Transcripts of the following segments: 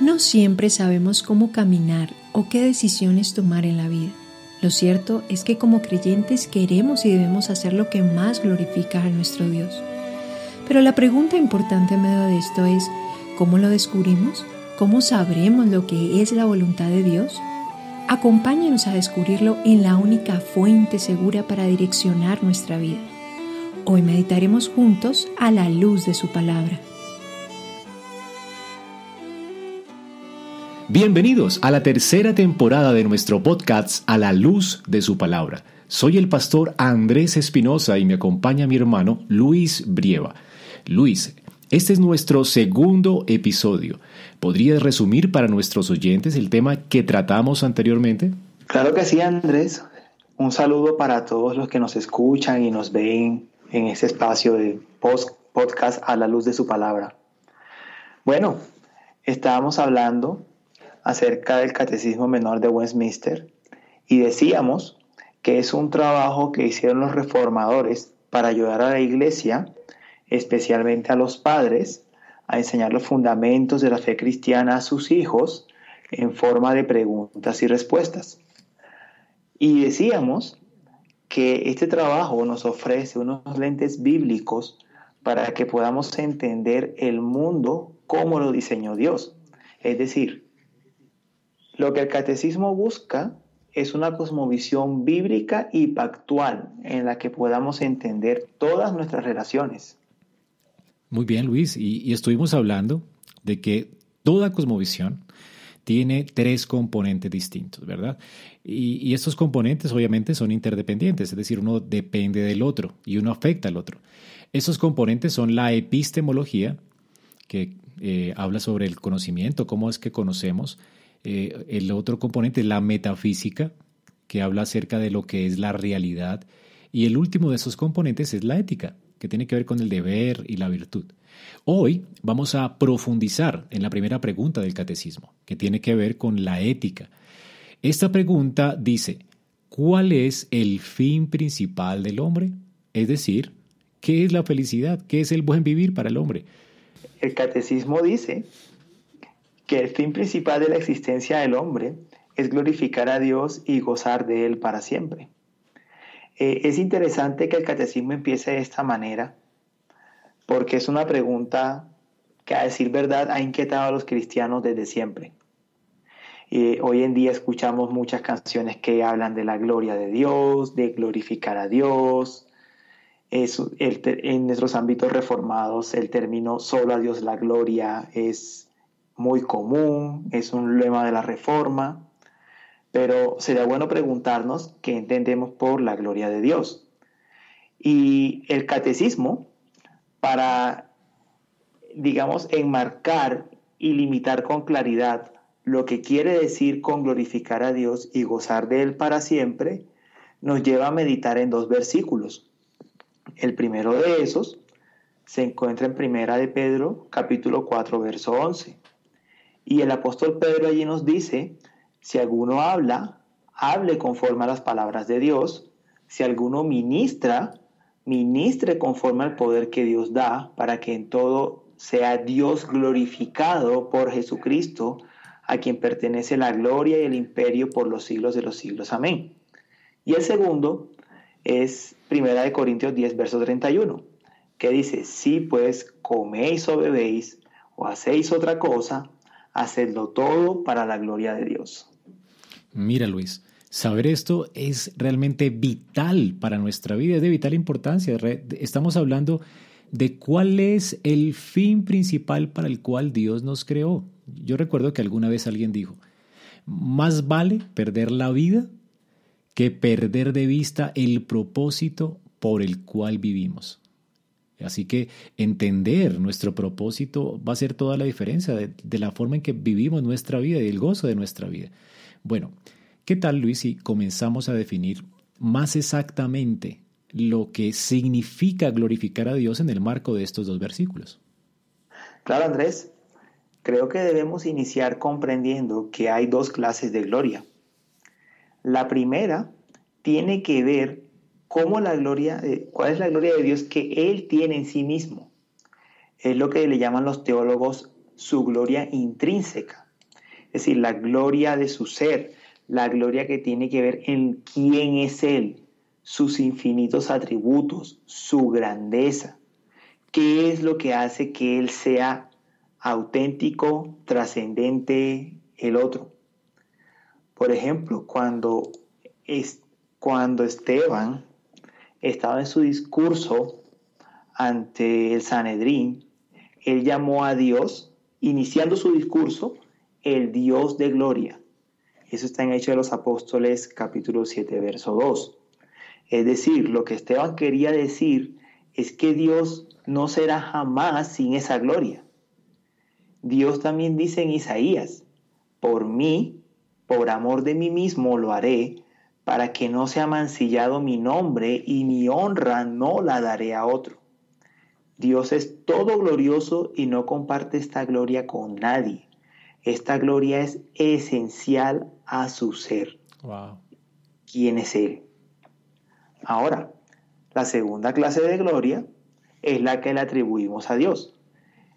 No siempre sabemos cómo caminar o qué decisiones tomar en la vida. Lo cierto es que como creyentes queremos y debemos hacer lo que más glorifica a nuestro Dios. Pero la pregunta importante en medio de esto es, ¿cómo lo descubrimos? ¿Cómo sabremos lo que es la voluntad de Dios? Acompáñanos a descubrirlo en la única fuente segura para direccionar nuestra vida. Hoy meditaremos juntos a la luz de su palabra. Bienvenidos a la tercera temporada de nuestro podcast A la luz de su palabra. Soy el pastor Andrés Espinosa y me acompaña mi hermano Luis Brieva. Luis, este es nuestro segundo episodio. ¿Podrías resumir para nuestros oyentes el tema que tratamos anteriormente? Claro que sí, Andrés. Un saludo para todos los que nos escuchan y nos ven en este espacio de podcast a la luz de su palabra. Bueno, estábamos hablando acerca del Catecismo Menor de Westminster y decíamos que es un trabajo que hicieron los reformadores para ayudar a la iglesia, especialmente a los padres, a enseñar los fundamentos de la fe cristiana a sus hijos en forma de preguntas y respuestas. Y decíamos que este trabajo nos ofrece unos lentes bíblicos para que podamos entender el mundo como lo diseñó Dios. Es decir, lo que el catecismo busca es una cosmovisión bíblica y pactual en la que podamos entender todas nuestras relaciones. Muy bien, Luis, y, estuvimos hablando de que toda cosmovisión tiene tres componentes distintos, ¿verdad? Y, estos componentes obviamente son interdependientes, es decir, uno depende del otro y uno afecta al otro. Esos componentes son la epistemología, que eh, habla sobre el conocimiento, cómo es que conocemos, eh, el otro componente la metafísica, que habla acerca de lo que es la realidad. Y el último de esos componentes es la ética, que tiene que ver con el deber y la virtud. Hoy vamos a profundizar en la primera pregunta del catecismo, que tiene que ver con la ética. Esta pregunta dice, ¿cuál es el fin principal del hombre? Es decir, ¿qué es la felicidad? ¿Qué es el buen vivir para el hombre? El catecismo dice que el fin principal de la existencia del hombre es glorificar a Dios y gozar de Él para siempre. Eh, es interesante que el catecismo empiece de esta manera, porque es una pregunta que a decir verdad ha inquietado a los cristianos desde siempre. hoy en día escuchamos muchas canciones que hablan de la gloria de Dios, de glorificar a Dios. en nuestros ámbitos reformados el término solo a Dios la gloria es muy común, es un lema de la reforma, pero sería bueno preguntarnos qué entendemos por la gloria de Dios. Y el catecismo, para, digamos, enmarcar y limitar con claridad lo que quiere decir con glorificar a Dios y gozar de Él para siempre, nos lleva a meditar en dos versículos. El primero de esos se encuentra en Primera de Pedro, capítulo 4, verso 11. Y el apóstol Pedro allí nos dice, si alguno habla, hable conforme a las palabras de Dios, si alguno ministra, ministre conforme al poder que Dios da, para que en todo sea Dios glorificado por Jesucristo, a quien pertenece la gloria y el imperio por los siglos de los siglos. Amén. Y el segundo es Primera de Corintios 10, verso 31, que dice, si pues coméis o bebéis o hacéis otra cosa, hacedlo todo para la gloria de Dios. Mira, Luis, saber esto es realmente vital para nuestra vida, es de vital importancia. Estamos hablando de cuál es el fin principal para el cual Dios nos creó. Yo recuerdo que alguna vez alguien dijo, más vale perder la vida que perder de vista el propósito por el cual vivimos. Así que entender nuestro propósito va a ser toda la diferencia de, la forma en que vivimos nuestra vida y el gozo de nuestra vida. Bueno, ¿qué tal Luis si comenzamos a definir más exactamente lo que significa glorificar a Dios en el marco de estos dos versículos? Claro, Andrés. Creo que debemos iniciar comprendiendo que hay dos clases de gloria. La primera tiene que ver cómo la gloria, cuál es la gloria de Dios que Él tiene en sí mismo. Es lo que le llaman los teólogos su gloria intrínseca. Es decir, la gloria de su ser, la gloria que tiene que ver en quién es Él, sus infinitos atributos, su grandeza. ¿Qué es lo que hace que Él sea auténtico, trascendente, el otro? Por ejemplo, cuando, es, cuando Esteban estaba en su discurso ante el Sanedrín, él llamó a Dios, iniciando su discurso, el Dios de gloria. Eso está en Hechos de los Apóstoles capítulo 7, verso 2. Es decir, lo que Esteban quería decir es que Dios no será jamás sin esa gloria. Dios también dice en Isaías, por mí, por amor de mí mismo lo haré, para que no sea mancillado mi nombre y mi honra no la daré a otro. Dios es todo glorioso y no comparte esta gloria con nadie. Esta gloria es esencial a su ser. ¿Quién es Él? Ahora, la segunda clase de gloria es la que le atribuimos a Dios.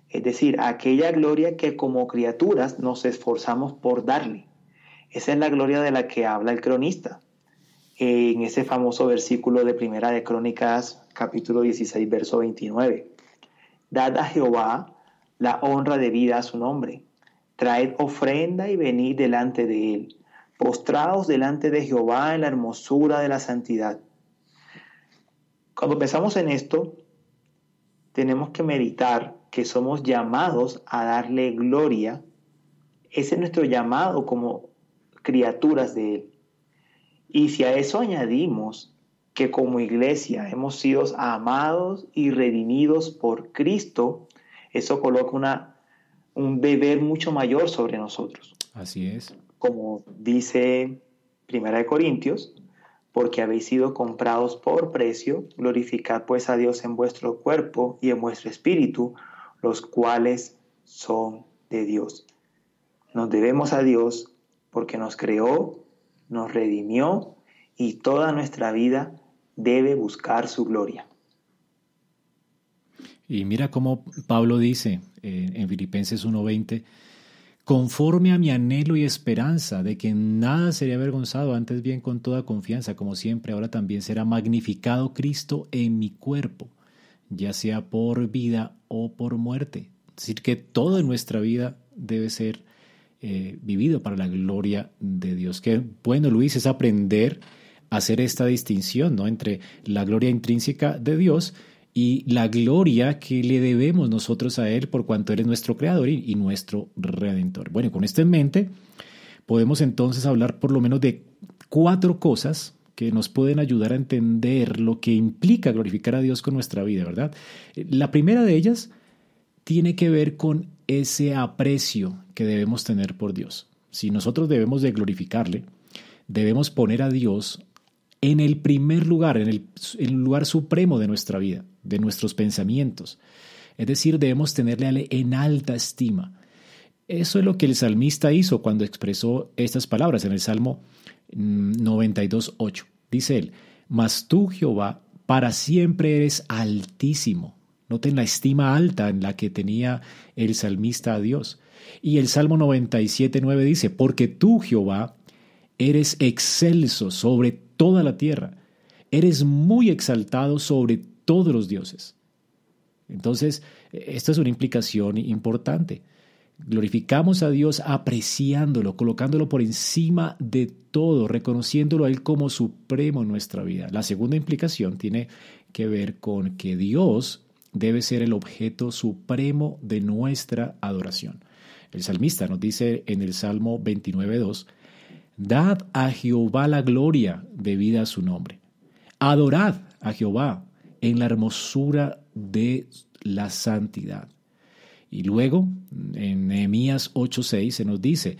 Es decir, aquella gloria que como criaturas nos esforzamos por darle. Esa es la gloria de la que habla el cronista en ese famoso versículo de Primera de Crónicas, capítulo 16, verso 29. Dad a Jehová la honra debida a su nombre. Traed ofrenda y venid delante de él. Postraos delante de Jehová en la hermosura de la santidad. Cuando pensamos en esto, tenemos que meditar que somos llamados a darle gloria. Ese es nuestro llamado como criaturas de Él. Y si a eso añadimos que como iglesia hemos sido amados y redimidos por Cristo, eso coloca una, un deber mucho mayor sobre nosotros. Así es. Como dice Primera de Corintios, porque habéis sido comprados por precio, glorificad pues a Dios en vuestro cuerpo y en vuestro espíritu, los cuales son de Dios. Nos debemos a Dios porque nos creó nos redimió y toda nuestra vida debe buscar su gloria. Y mira cómo Pablo dice eh, en Filipenses 1:20, conforme a mi anhelo y esperanza de que nada sería avergonzado, antes bien con toda confianza, como siempre, ahora también será magnificado Cristo en mi cuerpo, ya sea por vida o por muerte. Es decir, que toda nuestra vida debe ser eh, vivido para la gloria de Dios. Qué bueno, Luis, es aprender a hacer esta distinción ¿no? entre la gloria intrínseca de Dios y la gloria que le debemos nosotros a Él por cuanto Él es nuestro creador y, y nuestro redentor. Bueno, con esto en mente, podemos entonces hablar por lo menos de cuatro cosas que nos pueden ayudar a entender lo que implica glorificar a Dios con nuestra vida, ¿verdad? La primera de ellas tiene que ver con ese aprecio que debemos tener por Dios. Si nosotros debemos de glorificarle, debemos poner a Dios en el primer lugar, en el, lugar supremo de nuestra vida, de nuestros pensamientos. Es decir, debemos tenerle en alta estima. Eso es lo que el salmista hizo cuando expresó estas palabras en el Salmo 92.8. Mm, Dice él, Mas tú, Jehová, para siempre eres altísimo Noten la estima alta en la que tenía el salmista a Dios. Y el Salmo 97.9 dice, porque tú, Jehová, eres excelso sobre toda la tierra, eres muy exaltado sobre todos los dioses. Entonces, esta es una implicación importante. Glorificamos a Dios apreciándolo, colocándolo por encima de todo, reconociéndolo a Él como supremo en nuestra vida. La segunda implicación tiene que ver con que Dios debe ser el objeto supremo de nuestra adoración. El salmista nos dice en el Salmo 29.2, Dad a Jehová la gloria debida a su nombre. Adorad a Jehová en la hermosura de la santidad. Y luego, en Nehemías 8.6 se nos dice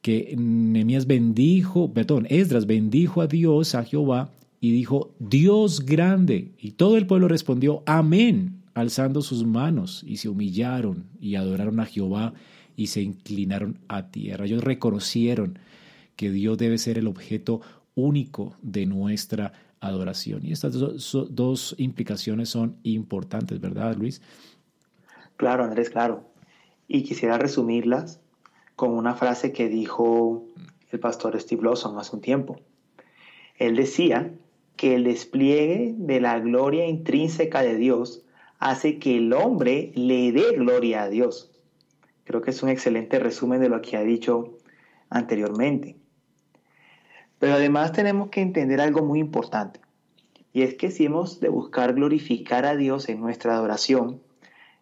que Nehemías bendijo, perdón, Esdras bendijo a Dios, a Jehová, y dijo, Dios grande. Y todo el pueblo respondió, amén alzando sus manos y se humillaron y adoraron a Jehová y se inclinaron a tierra. Ellos reconocieron que Dios debe ser el objeto único de nuestra adoración. Y estas dos, implicaciones son importantes, ¿verdad, Luis? Claro, Andrés, claro. Y quisiera resumirlas con una frase que dijo el pastor Steve Lawson hace un tiempo. Él decía que el despliegue de la gloria intrínseca de Dios hace que el hombre le dé gloria a Dios. Creo que es un excelente resumen de lo que ha dicho anteriormente. Pero además tenemos que entender algo muy importante. Y es que si hemos de buscar glorificar a Dios en nuestra adoración,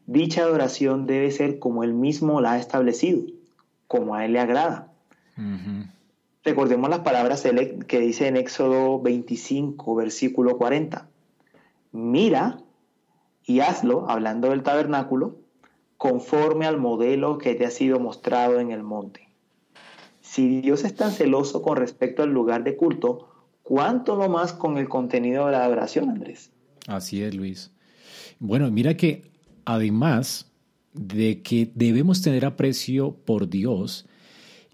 dicha adoración debe ser como Él mismo la ha establecido, como a Él le agrada. Recordemos las palabras que dice en Éxodo 25, versículo 40. Mira y hazlo, hablando del tabernáculo, conforme al modelo que te ha sido mostrado en el monte. Si Dios es tan celoso con respecto al lugar de culto, ¿cuánto no más con el contenido de la adoración, Andrés? Así es, Luis. Bueno, mira que además de que debemos tener aprecio por Dios,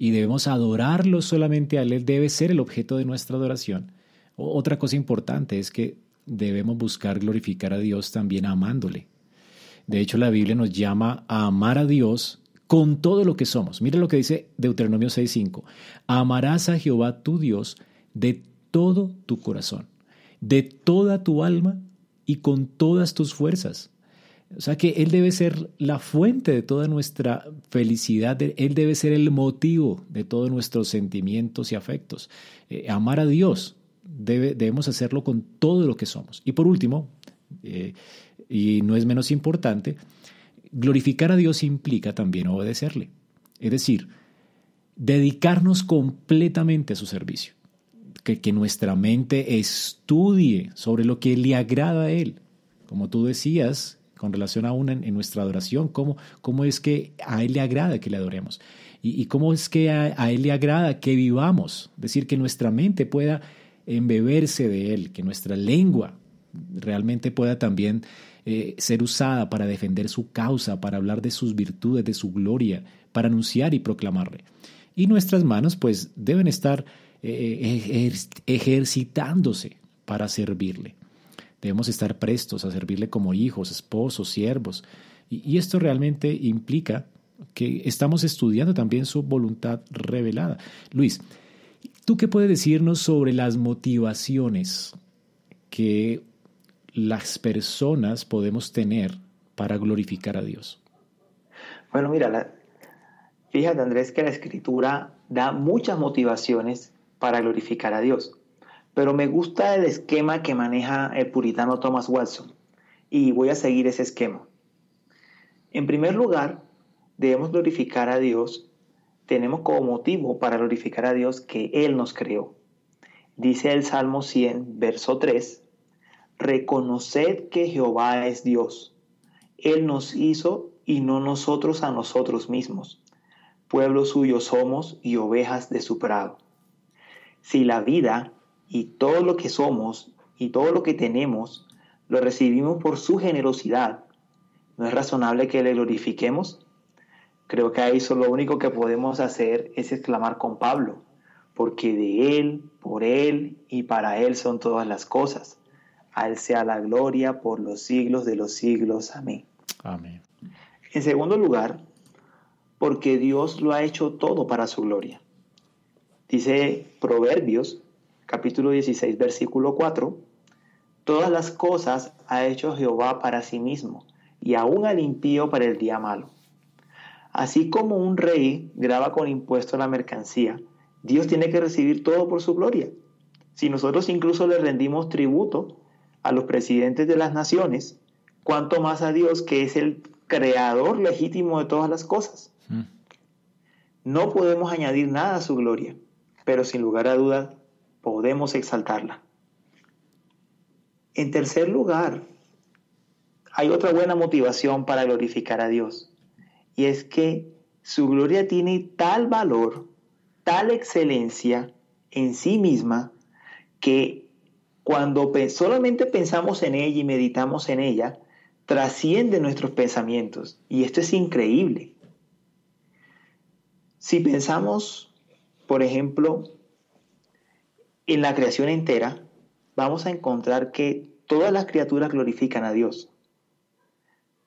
y debemos adorarlo solamente a Él, debe ser el objeto de nuestra adoración. Otra cosa importante es que debemos buscar glorificar a Dios también amándole. De hecho, la Biblia nos llama a amar a Dios con todo lo que somos. Mira lo que dice Deuteronomio 6:5. Amarás a Jehová tu Dios de todo tu corazón, de toda tu alma y con todas tus fuerzas. O sea que Él debe ser la fuente de toda nuestra felicidad, Él debe ser el motivo de todos nuestros sentimientos y afectos. Eh, amar a Dios, debemos hacerlo con todo lo que somos. Y por último, eh, y no es menos importante, glorificar a Dios implica también obedecerle. Es decir, dedicarnos completamente a su servicio. Que, que nuestra mente estudie sobre lo que le agrada a Él. Como tú decías, con relación a una en, nuestra adoración, cómo, cómo es que a Él le agrada que le adoremos y, cómo es que a, Él le agrada que vivamos, es decir, que nuestra mente pueda embeberse de Él, que nuestra lengua realmente pueda también eh, ser usada para defender su causa, para hablar de sus virtudes, de su gloria, para anunciar y proclamarle. Y nuestras manos pues deben estar eh, ejercitándose para servirle. Debemos estar prestos a servirle como hijos, esposos, siervos. Y, esto realmente implica que estamos estudiando también su voluntad revelada. Luis, ¿tú qué puedes decirnos sobre las motivaciones que las personas podemos tener para glorificar a Dios? Bueno, mira, fíjate Andrés que la escritura da muchas motivaciones para glorificar a Dios. Pero me gusta el esquema que maneja el puritano Thomas Watson y voy a seguir ese esquema. En primer lugar, debemos glorificar a Dios. Tenemos como motivo para glorificar a Dios que Él nos creó. Dice el Salmo 100, verso 3, Reconoced que Jehová es Dios. Él nos hizo y no nosotros a nosotros mismos. Pueblo suyo somos y ovejas de su prado. Si la vida y todo lo que somos y todo lo que tenemos lo recibimos por su generosidad, ¿no es razonable que le glorifiquemos? Creo que ahí solo lo único que podemos hacer es exclamar con Pablo, porque de Él, por Él y para Él son todas las cosas. A Él sea la gloria por los siglos de los siglos. Amén. Amén. En segundo lugar, porque Dios lo ha hecho todo para su gloria. Dice Proverbios capítulo 16, versículo 4, todas las cosas ha hecho Jehová para sí mismo, y aún al impío para el día malo. Así como un rey graba con impuesto la mercancía, Dios tiene que recibir todo por su gloria. Si nosotros incluso le rendimos tributo a los presidentes de las naciones, cuanto más a Dios que es el creador legítimo de todas las cosas. Mm. No podemos añadir nada a su gloria, pero sin lugar a dudas podemos exaltarla. En tercer lugar, hay otra buena motivación para glorificar a Dios, y es que su gloria tiene tal valor, tal excelencia en sí misma, que cuando solamente pensamos en ella y meditamos en ella, trasciende nuestros pensamientos. Y esto es increíble. Si pensamos, por ejemplo, en la creación entera, vamos a encontrar que todas las criaturas glorifican a Dios.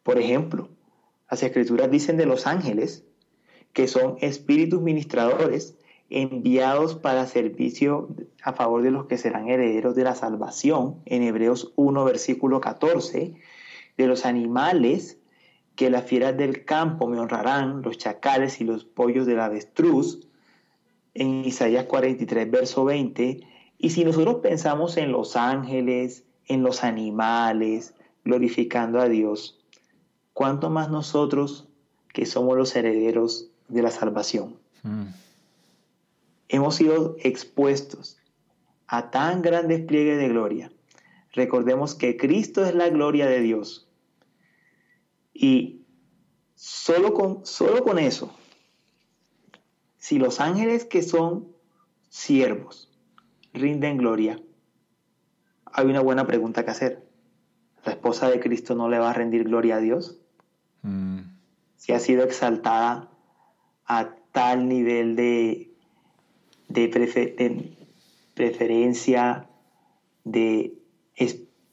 Por ejemplo, las escrituras dicen de los ángeles que son espíritus ministradores enviados para servicio a favor de los que serán herederos de la salvación, en Hebreos 1, versículo 14, de los animales que las fieras del campo me honrarán, los chacales y los pollos del avestruz, en Isaías 43, verso 20. Y si nosotros pensamos en los ángeles, en los animales, glorificando a Dios, ¿cuánto más nosotros que somos los herederos de la salvación? Mm. Hemos sido expuestos a tan gran despliegue de gloria. Recordemos que Cristo es la gloria de Dios. Y solo con, solo con eso, si los ángeles que son siervos rinden gloria, hay una buena pregunta que hacer. ¿La esposa de Cristo no le va a rendir gloria a Dios? Mm. Si ha sido exaltada a tal nivel de de, preferencia, de,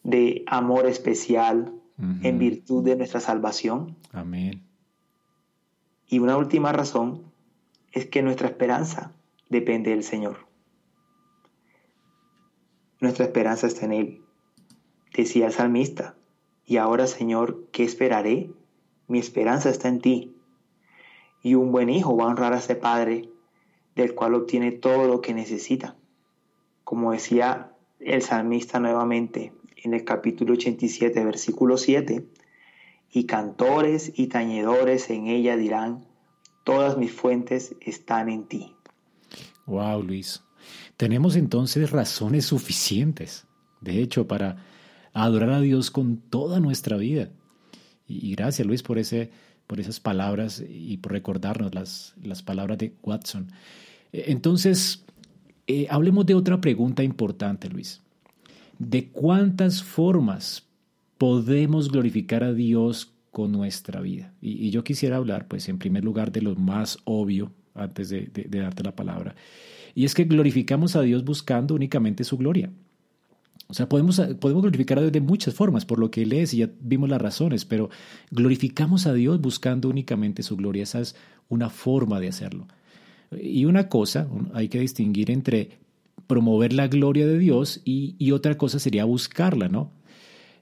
de, amor especial en virtud de nuestra salvación. Amén. Y una última razón es que nuestra esperanza depende del Señor. Nuestra esperanza está en Él. Decía el salmista, y ahora Señor, ¿qué esperaré? Mi esperanza está en ti. Y un buen hijo va a honrar a ese padre del cual obtiene todo lo que necesita. Como decía el salmista nuevamente en el capítulo 87, versículo 7, y cantores y tañedores en ella dirán, todas mis fuentes están en ti. Wow, Luis. Tenemos entonces razones suficientes, de hecho, para adorar a Dios con toda nuestra vida. Y gracias, Luis, por ese por esas palabras y por recordarnos las, las palabras de Watson. Entonces, eh, hablemos de otra pregunta importante, Luis. ¿De cuántas formas podemos glorificar a Dios con nuestra vida? Y, yo quisiera hablar, pues, en primer lugar, de lo más obvio, antes de darte la palabra. Y es que glorificamos a Dios buscando únicamente su gloria. O sea, podemos, podemos glorificar a Dios de muchas formas, por lo que lees y ya vimos las razones, pero glorificamos a Dios buscando únicamente su gloria. Esa es una forma de hacerlo. Y una cosa, hay que distinguir entre promover la gloria de Dios y, otra cosa sería buscarla, ¿no?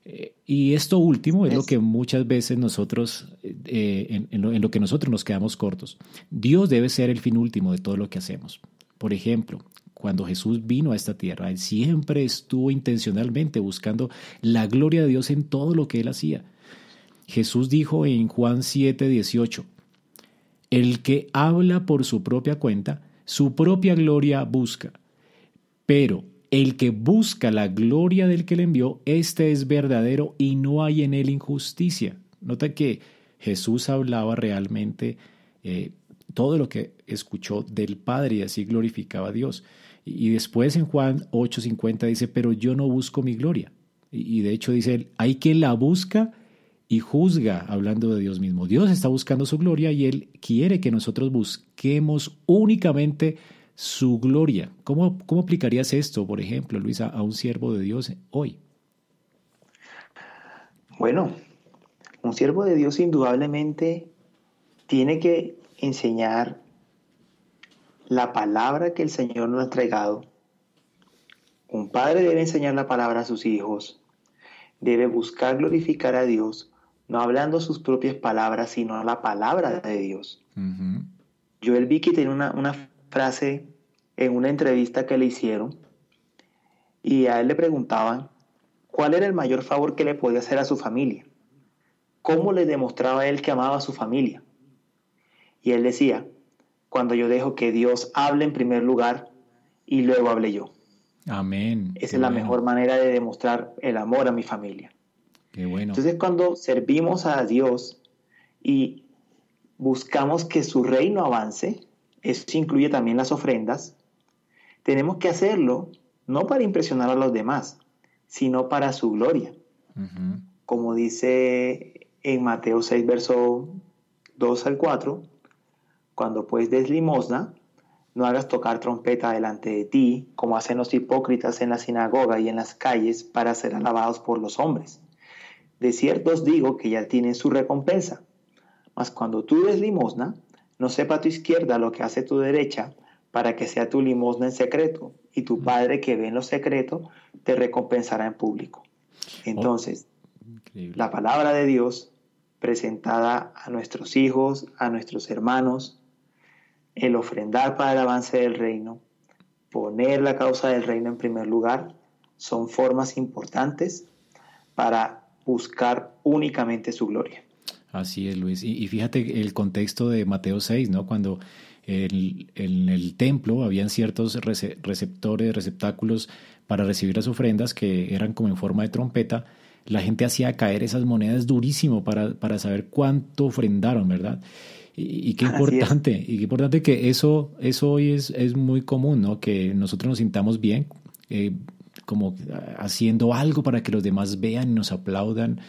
Eh, y esto último es, lo que muchas veces nosotros, eh, en, lo, en lo que nosotros nos quedamos cortos. Dios debe ser el fin último de todo lo que hacemos. Por ejemplo, cuando Jesús vino a esta tierra, Él siempre estuvo intencionalmente buscando la gloria de Dios en todo lo que Él hacía. Jesús dijo en Juan 7, 18, El que habla por su propia cuenta, su propia gloria busca, pero el que busca la gloria del que le envió, este es verdadero y no hay en él injusticia. Nota que Jesús hablaba realmente eh, todo lo que escuchó del Padre y así glorificaba a Dios. Y después en Juan 8:50 dice, pero yo no busco mi gloria. Y de hecho dice, hay quien la busca y juzga, hablando de Dios mismo. Dios está buscando su gloria y Él quiere que nosotros busquemos únicamente su gloria. ¿Cómo, cómo aplicarías esto, por ejemplo, Luis, a, un siervo de Dios hoy? Bueno, un siervo de Dios indudablemente tiene que enseñar la palabra que el Señor nos ha entregado. Un padre debe enseñar la palabra a sus hijos, debe buscar glorificar a Dios, no hablando sus propias palabras, sino la palabra de Dios. Joel Vicky tiene una, una frase en una entrevista que le hicieron y a él le preguntaban cuál era el mayor favor que le podía hacer a su familia, cómo le demostraba él que amaba a su familia. Y él decía, cuando yo dejo que Dios hable en primer lugar y luego hable yo. Amén. Esa es la mejor manera de demostrar el amor a mi familia. Qué bueno. Entonces cuando servimos a Dios y buscamos que su reino avance, eso incluye también las ofrendas, tenemos que hacerlo no para impresionar a los demás, sino para su gloria. Como dice en Mateo 6, verso 2 al 4, cuando pues des limosna, no hagas tocar trompeta delante de ti, como hacen los hipócritas en la sinagoga y en las calles para ser alabados por los hombres. De cierto os digo que ya tienen su recompensa. Mas cuando tú des limosna, no sepa tu izquierda lo que hace tu derecha, para que sea tu limosna en secreto, y tu Padre que ve en lo secreto te recompensará en público. Entonces, la palabra de Dios presentada a nuestros hijos, a nuestros hermanos, el ofrendar para el avance del reino, poner la causa del reino en primer lugar, son formas importantes para buscar únicamente su gloria. Así es, Luis. Y, fíjate el contexto de Mateo 6, ¿no? Cuando en el templo habían ciertos receptores, receptáculos para recibir las ofrendas que eran como en forma de trompeta, la gente hacía caer esas monedas durísimo para, para saber cuánto ofrendaron, ¿verdad? Y, qué importante, y qué importante que eso, eso hoy es, es muy común, ¿no? Que nosotros nos sintamos bien, eh, como haciendo algo para que los demás vean y nos aplaudan,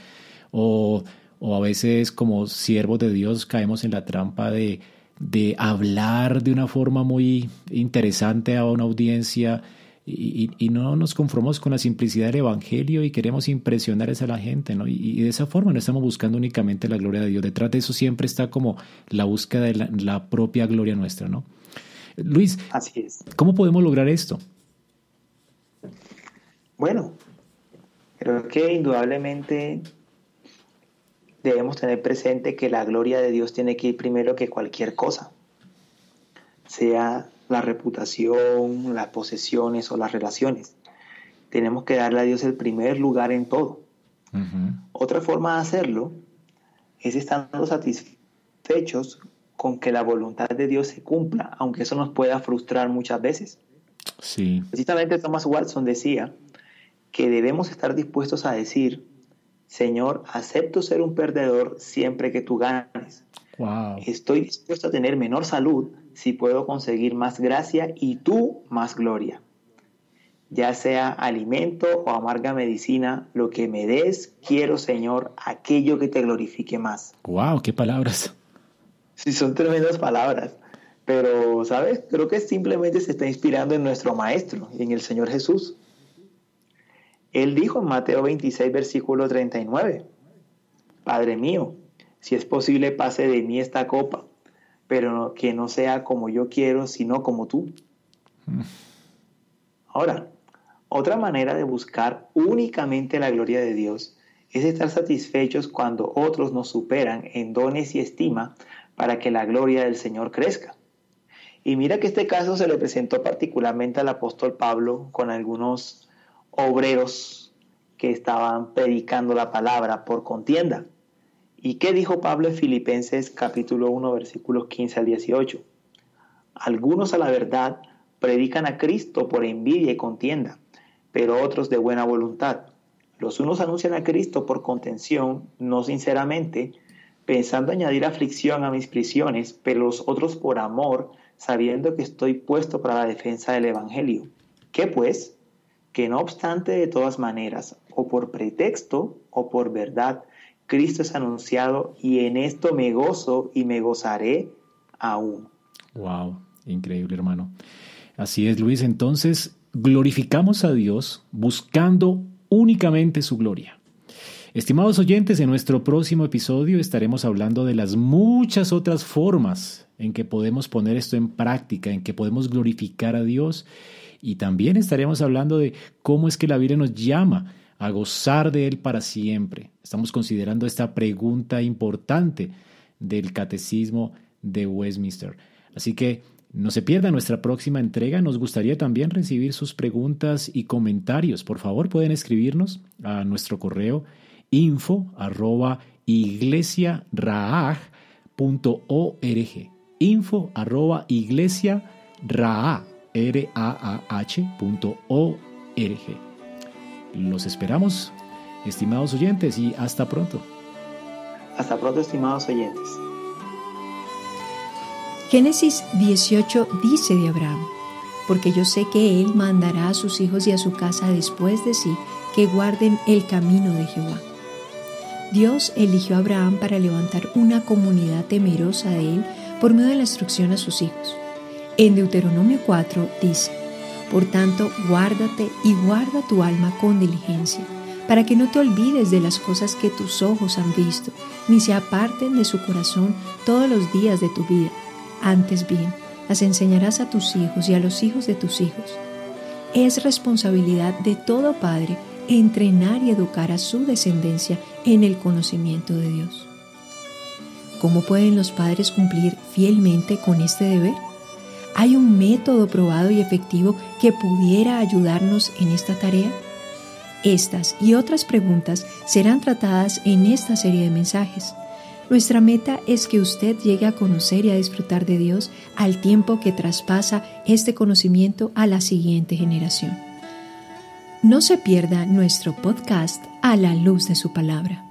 o, o a veces como siervos de Dios caemos en la trampa de, de hablar de una forma muy interesante a una audiencia y, y, no nos conformamos con la simplicidad del Evangelio y queremos impresionar a la gente, ¿no? Y, de esa forma no estamos buscando únicamente la gloria de Dios. Detrás de eso siempre está como la búsqueda de la, propia gloria nuestra, ¿no? Luis, Así es. ¿cómo podemos lograr esto? Bueno, creo que indudablemente debemos tener presente que la gloria de Dios tiene que ir primero que cualquier cosa, sea la reputación, las posesiones o las relaciones. Tenemos que darle a Dios el primer lugar en todo. Otra forma de hacerlo es estando satisfechos con que la voluntad de Dios se cumpla, aunque eso nos pueda frustrar muchas veces. Sí. Precisamente Thomas Watson decía que debemos estar dispuestos a decir, Señor, acepto ser un perdedor siempre que tú ganes. Estoy dispuesto a tener menor salud si puedo conseguir más gracia y tú más gloria. Ya sea alimento o amarga medicina, lo que me des, quiero, Señor, aquello que te glorifique más. ¡Wow! ¡Qué palabras! Sí, son tremendas palabras. Pero, ¿sabes? Creo que simplemente se está inspirando en nuestro Maestro, en el Señor Jesús. Él dijo en Mateo 26, versículo 39, Padre mío, si es posible pase de mí esta copa, pero que no sea como yo quiero, sino como tú. Ahora, otra manera de buscar únicamente la gloria de Dios es estar satisfechos cuando otros nos superan en dones y estima para que la gloria del Señor crezca. Y mira que este caso se le presentó particularmente al apóstol Pablo con algunos obreros que estaban predicando la palabra por contienda. ¿Y qué dijo Pablo en Filipenses capítulo 1 versículos 15 al 18? Algunos a la verdad predican a Cristo por envidia y contienda, pero otros de buena voluntad. Los unos anuncian a Cristo por contención, no sinceramente, pensando añadir aflicción a mis prisiones, pero los otros por amor, sabiendo que estoy puesto para la defensa del Evangelio. ¿Qué pues? que no obstante de todas maneras, o por pretexto o por verdad, Cristo es anunciado y en esto me gozo y me gozaré aún. Wow, increíble hermano. Así es Luis, entonces glorificamos a Dios buscando únicamente su gloria. Estimados oyentes, en nuestro próximo episodio estaremos hablando de las muchas otras formas en que podemos poner esto en práctica, en que podemos glorificar a Dios y también estaremos hablando de cómo es que la Biblia nos llama a gozar de Él para siempre. Estamos considerando esta pregunta importante del catecismo de Westminster. Así que no se pierda nuestra próxima entrega. Nos gustaría también recibir sus preguntas y comentarios. Por favor, pueden escribirnos a nuestro correo info arroba Info arroba. Los esperamos, estimados oyentes, y hasta pronto. Hasta pronto, estimados oyentes. Génesis 18 dice de Abraham, porque yo sé que él mandará a sus hijos y a su casa después de sí que guarden el camino de Jehová. Dios eligió a Abraham para levantar una comunidad temerosa de él por medio de la instrucción a sus hijos. En Deuteronomio 4 dice, Por tanto, guárdate y guarda tu alma con diligencia, para que no te olvides de las cosas que tus ojos han visto, ni se aparten de su corazón todos los días de tu vida, Antes bien, las enseñarás a tus hijos y a los hijos de tus hijos. Es responsabilidad de todo padre entrenar y educar a su descendencia en el conocimiento de Dios. ¿Cómo pueden los padres cumplir fielmente con este deber? ¿Hay un método probado y efectivo que pudiera ayudarnos en esta tarea? Estas y otras preguntas serán tratadas en esta serie de mensajes. Nuestra meta es que usted llegue a conocer y a disfrutar de Dios al tiempo que traspasa este conocimiento a la siguiente generación. No se pierda nuestro podcast a la luz de su palabra.